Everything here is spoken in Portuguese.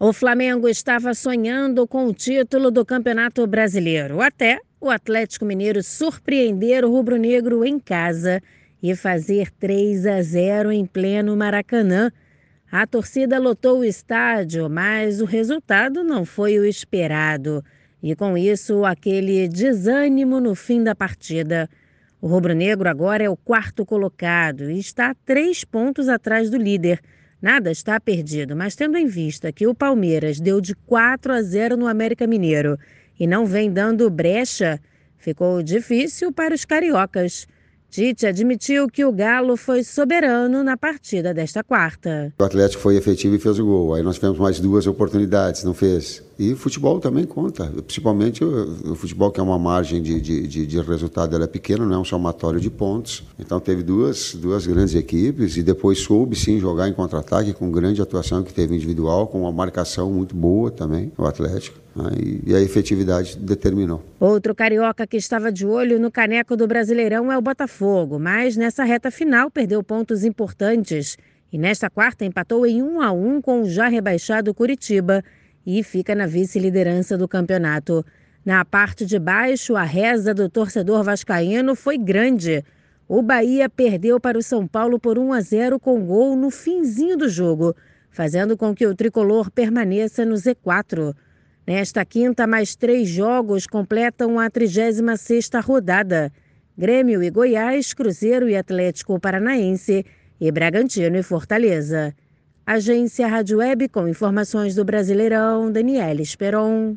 O Flamengo estava sonhando com o título do Campeonato Brasileiro, até o Atlético Mineiro surpreender o rubro-negro em casa e fazer 3 a 0 em pleno Maracanã. A torcida lotou o estádio, mas o resultado não foi o esperado. E com isso, aquele desânimo no fim da partida. O rubro-negro agora é o quarto colocado e está três pontos atrás do líder. Nada está perdido, mas tendo em vista que o Palmeiras deu de 4 a 0 no América Mineiro e não vem dando brecha, ficou difícil para os cariocas. Tite admitiu que o Galo foi soberano na partida desta quarta. O Atlético foi efetivo e fez o gol. Aí nós tivemos mais duas oportunidades, não fez. E futebol também conta, principalmente o, o futebol que é uma margem de, de, de, resultado ela é pequena, não é um somatório de pontos. Então teve duas, duas grandes equipes e depois soube sim jogar em contra-ataque com grande atuação que teve individual, com uma marcação muito boa também, o Atlético. Né? E a efetividade determinou. Outro carioca que estava de olho no caneco do Brasileirão é o Botafogo, mas nessa reta final perdeu pontos importantes. E nesta quarta empatou em 1 a 1 com o já rebaixado Curitiba e fica na vice-liderança do campeonato. Na parte de baixo, a reza do torcedor vascaíno foi grande. O Bahia perdeu para o São Paulo por 1 a 0 com gol no finzinho do jogo, fazendo com que o tricolor permaneça no Z4. Nesta quinta, mais três jogos completam a 36ª rodada. Grêmio e Goiás, Cruzeiro e Atlético Paranaense e Bragantino e Fortaleza. Agência Rádio Web com informações do Brasileirão, Daniela Esperon.